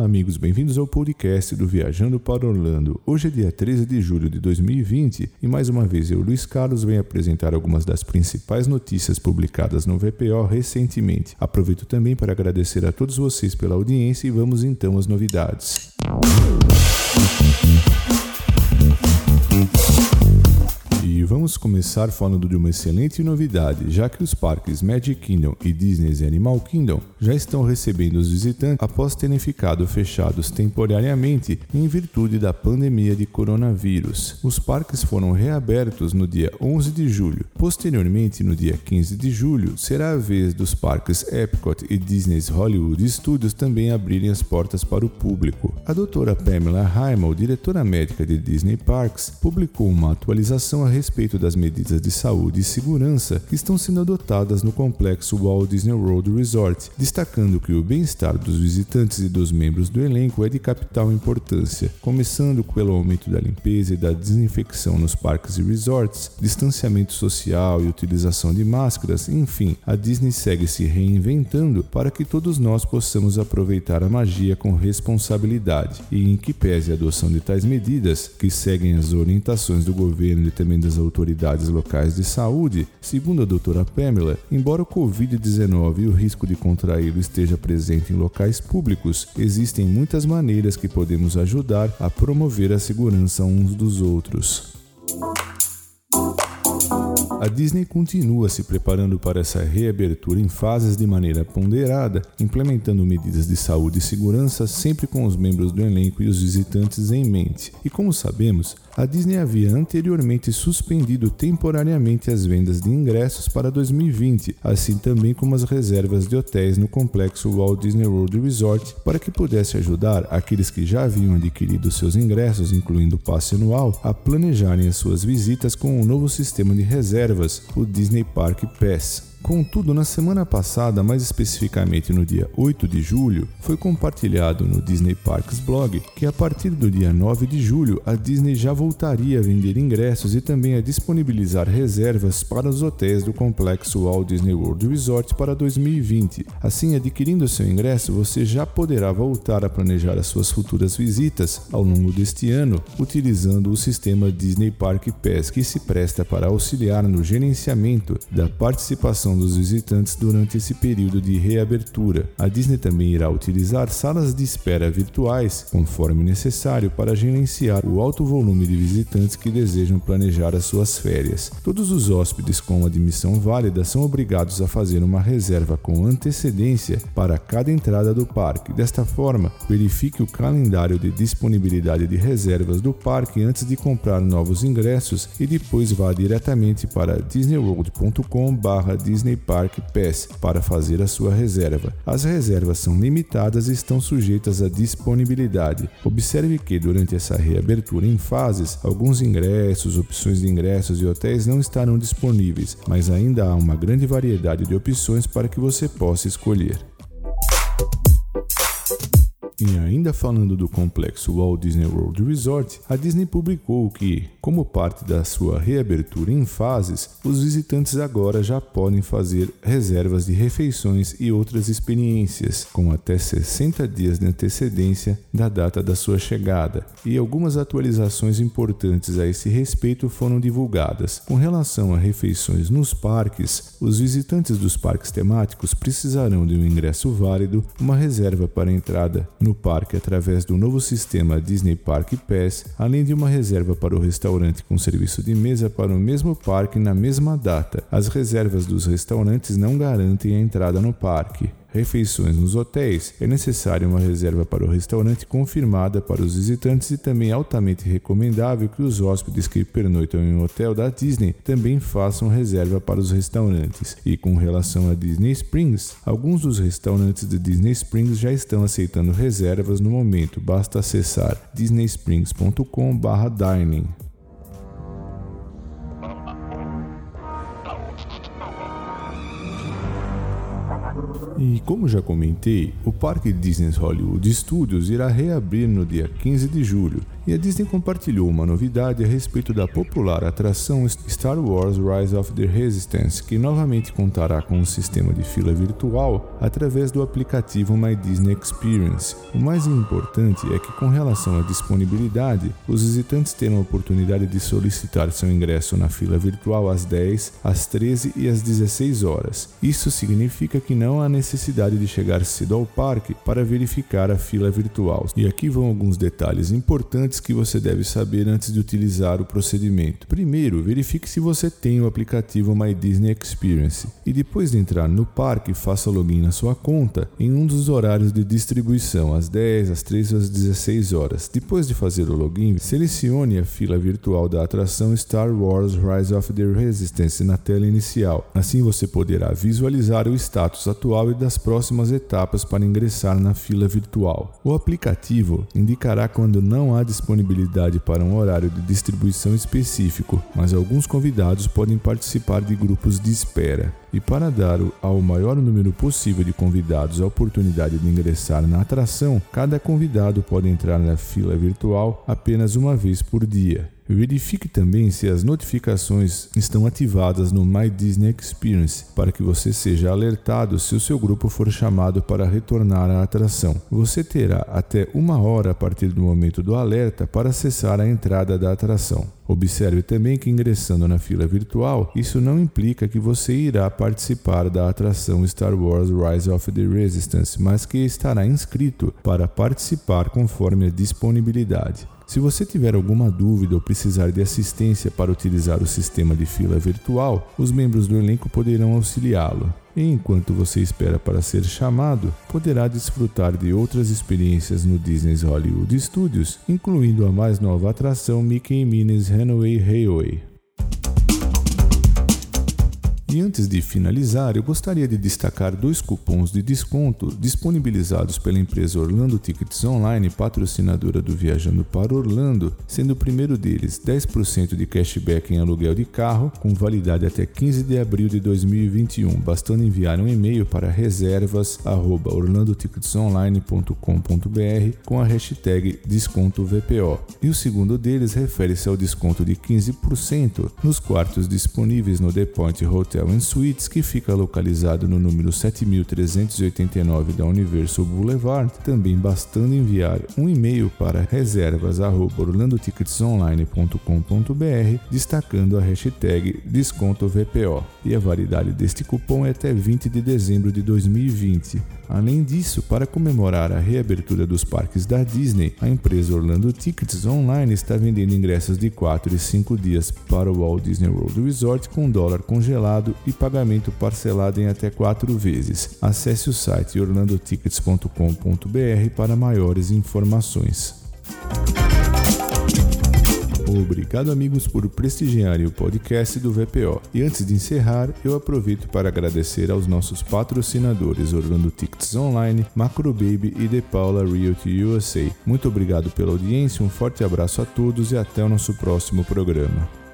Olá, amigos, bem-vindos ao podcast do Viajando para Orlando. Hoje é dia 13 de julho de 2020 e mais uma vez eu, Luiz Carlos, venho apresentar algumas das principais notícias publicadas no VPO recentemente. Aproveito também para agradecer a todos vocês pela audiência e vamos então às novidades. E vamos começar falando de uma excelente novidade, já que os parques Magic Kingdom e Disney's Animal Kingdom já estão recebendo os visitantes após terem ficado fechados temporariamente em virtude da pandemia de coronavírus. Os parques foram reabertos no dia 11 de julho. Posteriormente, no dia 15 de julho, será a vez dos parques Epcot e Disney's Hollywood Studios também abrirem as portas para o público. A doutora Pamela Heimel, diretora médica de Disney Parks, publicou uma atualização a respeito das medidas de saúde e segurança que estão sendo adotadas no complexo Walt Disney World Resort, destacando que o bem-estar dos visitantes e dos membros do elenco é de capital importância, começando pelo aumento da limpeza e da desinfecção nos parques e resorts, distanciamento social e utilização de máscaras, enfim, a Disney segue se reinventando para que todos nós possamos aproveitar a magia com responsabilidade e em que pese a adoção de tais medidas, que seguem as orientações do governo e também das autoridades locais de saúde, segundo a doutora Pamela, embora o Covid-19 e o risco de contraí-lo esteja presente em locais públicos, existem muitas maneiras que podemos ajudar a promover a segurança uns dos outros. A Disney continua se preparando para essa reabertura em fases de maneira ponderada, implementando medidas de saúde e segurança sempre com os membros do elenco e os visitantes em mente. E como sabemos, a Disney havia anteriormente suspendido temporariamente as vendas de ingressos para 2020, assim também como as reservas de hotéis no complexo Walt Disney World Resort, para que pudesse ajudar aqueles que já haviam adquirido seus ingressos, incluindo o passe anual, a planejarem as suas visitas com o um novo sistema de reservas, o Disney Park Pass. Contudo, na semana passada, mais especificamente no dia 8 de julho, foi compartilhado no Disney Parks blog que a partir do dia 9 de julho a Disney já voltaria a vender ingressos e também a disponibilizar reservas para os hotéis do complexo Walt Disney World Resort para 2020. Assim, adquirindo seu ingresso, você já poderá voltar a planejar as suas futuras visitas ao longo deste ano, utilizando o sistema Disney Park Pass, que se presta para auxiliar no gerenciamento da participação dos visitantes durante esse período de reabertura. A Disney também irá utilizar salas de espera virtuais, conforme necessário, para gerenciar o alto volume de visitantes que desejam planejar as suas férias. Todos os hóspedes com admissão válida são obrigados a fazer uma reserva com antecedência para cada entrada do parque. Desta forma, verifique o calendário de disponibilidade de reservas do parque antes de comprar novos ingressos e depois vá diretamente para disneyworld.com/disney Disney Park Pass para fazer a sua reserva. As reservas são limitadas e estão sujeitas à disponibilidade. Observe que durante essa reabertura em fases, alguns ingressos, opções de ingressos e hotéis não estarão disponíveis, mas ainda há uma grande variedade de opções para que você possa escolher. E ainda falando do complexo Walt Disney World Resort, a Disney publicou que, como parte da sua reabertura em fases, os visitantes agora já podem fazer reservas de refeições e outras experiências, com até 60 dias de antecedência da data da sua chegada, e algumas atualizações importantes a esse respeito foram divulgadas. Com relação a refeições nos parques, os visitantes dos parques temáticos precisarão de um ingresso válido, uma reserva para entrada no no parque através do novo sistema Disney Park Pass, além de uma reserva para o restaurante com serviço de mesa para o mesmo parque na mesma data. As reservas dos restaurantes não garantem a entrada no parque refeições nos hotéis, é necessária uma reserva para o restaurante confirmada para os visitantes e também altamente recomendável que os hóspedes que pernoitam em um hotel da Disney também façam reserva para os restaurantes. E com relação a Disney Springs, alguns dos restaurantes de Disney Springs já estão aceitando reservas no momento, basta acessar disneysprings.com/dining. E como já comentei, o Parque Disney Hollywood Studios irá reabrir no dia 15 de julho E a Disney compartilhou uma novidade a respeito da popular atração Star Wars Rise of the Resistance, que novamente contará com um sistema de fila virtual através do aplicativo My Disney Experience. O mais importante é que, com relação à disponibilidade, os visitantes terão a oportunidade de solicitar seu ingresso na fila virtual às 10, às 13 e às 16 horas. Isso significa que não há necessidade de chegar cedo ao parque para verificar a fila virtual. E aqui vão alguns detalhes importantes que você deve saber antes de utilizar o procedimento. Primeiro, verifique se você tem o aplicativo My Disney Experience e depois de entrar no parque, faça login na sua conta em um dos horários de distribuição, às 10, às 13 ou às 16 horas. Depois de fazer o login, selecione a fila virtual da atração Star Wars Rise of the Resistance na tela inicial. Assim você poderá visualizar o status atual e das próximas etapas para ingressar na fila virtual. O aplicativo indicará quando não há disponibilidade para um horário de distribuição específico, mas alguns convidados podem participar de grupos de espera. E para dar ao maior número possível de convidados a oportunidade de ingressar na atração, cada convidado pode entrar na fila virtual apenas uma vez por dia. Verifique também se as notificações estão ativadas no My Disney Experience para que você seja alertado se o seu grupo for chamado para retornar à atração. Você terá até uma hora a partir do momento do alerta para acessar a entrada da atração. Observe também que ingressando na fila virtual, isso não implica que você irá participar da atração Star Wars Rise of the Resistance, mas que estará inscrito para participar conforme a disponibilidade. Se você tiver alguma dúvida ou precisar de assistência para utilizar o sistema de fila virtual, os membros do elenco poderão auxiliá-lo. E enquanto você espera para ser chamado, poderá desfrutar de outras experiências no Disney's Hollywood Studios, incluindo a mais nova atração Mickey Minnie's Runaway Railway. E antes de finalizar, eu gostaria de destacar dois cupons de desconto disponibilizados pela empresa Orlando Tickets Online, patrocinadora do Viajando para Orlando, sendo o primeiro deles 10% de cashback em aluguel de carro, com validade até 15 de abril de 2021, bastando enviar um e-mail para reservas@orlandoticketsonline.com.br com a hashtag desconto VPO. E o segundo deles refere-se ao desconto de 15% nos quartos disponíveis no The Point Hotel Hotel Suites, que fica localizado no número 7389 da Universal Boulevard, também bastando enviar um e-mail para reservas@orlandoticketsonline.com.br destacando a hashtag desconto VPO. E a validade deste cupom é até 20 de dezembro de 2020. Além disso, para comemorar a reabertura dos parques da Disney, a empresa Orlando Tickets Online está vendendo ingressos de 4 e 5 dias para o Walt Disney World Resort com dólar congelado e pagamento parcelado em até 4 vezes. Acesse o site orlandotickets.com.br para maiores informações. Obrigado, amigos, por prestigiarem o podcast do VPO. E antes de encerrar, eu aproveito para agradecer aos nossos patrocinadores Orlando Tickets Online, Macro Baby e The Paula Realty USA. Muito obrigado pela audiência, um forte abraço a todos e até o nosso próximo programa.